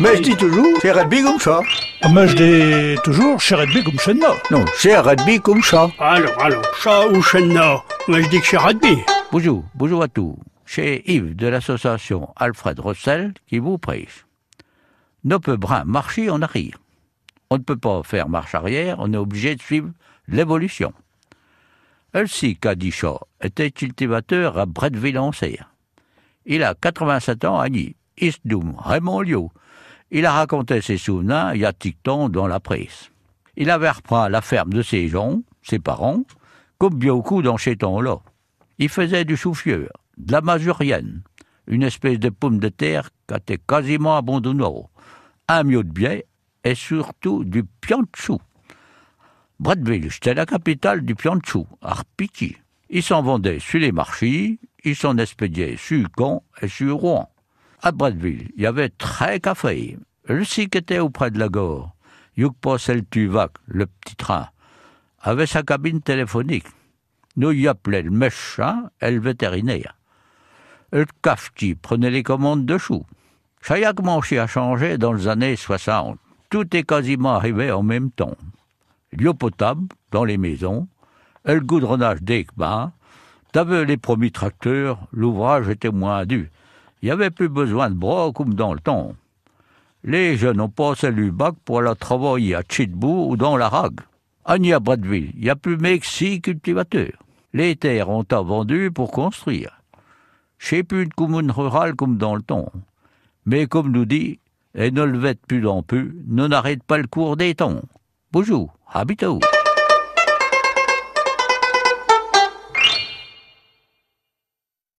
Mais je dis toujours, c'est rugby comme ça. Mais je dis toujours, chez rugby comme chez nous. Non, c'est rugby comme ça. Alors, alors, chat ou chenna Moi, je dis que c'est rugby. Bonjour, bonjour à tous. C'est Yves de l'association Alfred Rossel qui vous prêche. Nos peu brun marcher en arrière. On ne peut pas faire marche arrière, on est obligé de suivre l'évolution. Elsie Kadisha était cultivateur à Bretteville-en-Serre. Il a 87 ans à Nice. Isdoum Raymond Liu. Il a raconté ses souvenirs il y a temps dans la presse. Il avait repris la ferme de ses gens, ses parents, comme beaucoup dans ces temps-là. Il faisait du chou-fieur, de la masurienne, une espèce de pomme de terre qui était quasiment abandonnée, un mieux de biais et surtout du pion de chou. Bretteville, c'était la capitale du pion de chou, Arpiti. Ils s'en vendaient sur les marchés, ils s'en expédiaient sur Caen et sur Rouen. À Bretteville, il y avait très café. Le qui était auprès de la gare. Yuk le Tuvac, le petit train, avait sa cabine téléphonique. Nous y appelait le méchant et le vétérinaire. Le cafetier prenait les commandes de choux. Chaque manché a changé dans les années 60. Tout est quasiment arrivé en même temps. L'eau potable dans les maisons, le goudronnage des T'avais les premiers tracteurs, l'ouvrage était moins dur. Il n'y avait plus besoin de bras comme dans le temps. Les jeunes ont passé le bac pour aller travailler à Chitbou ou dans la Rague. À Bretteville, il n'y a plus que six cultivateurs. Les terres ont été vendues pour construire. sais plus une commune rurale comme dans le temps. Mais comme nous dit, et ne le plus en peu, ne n'arrête pas le cours des temps. Bonjour, habitez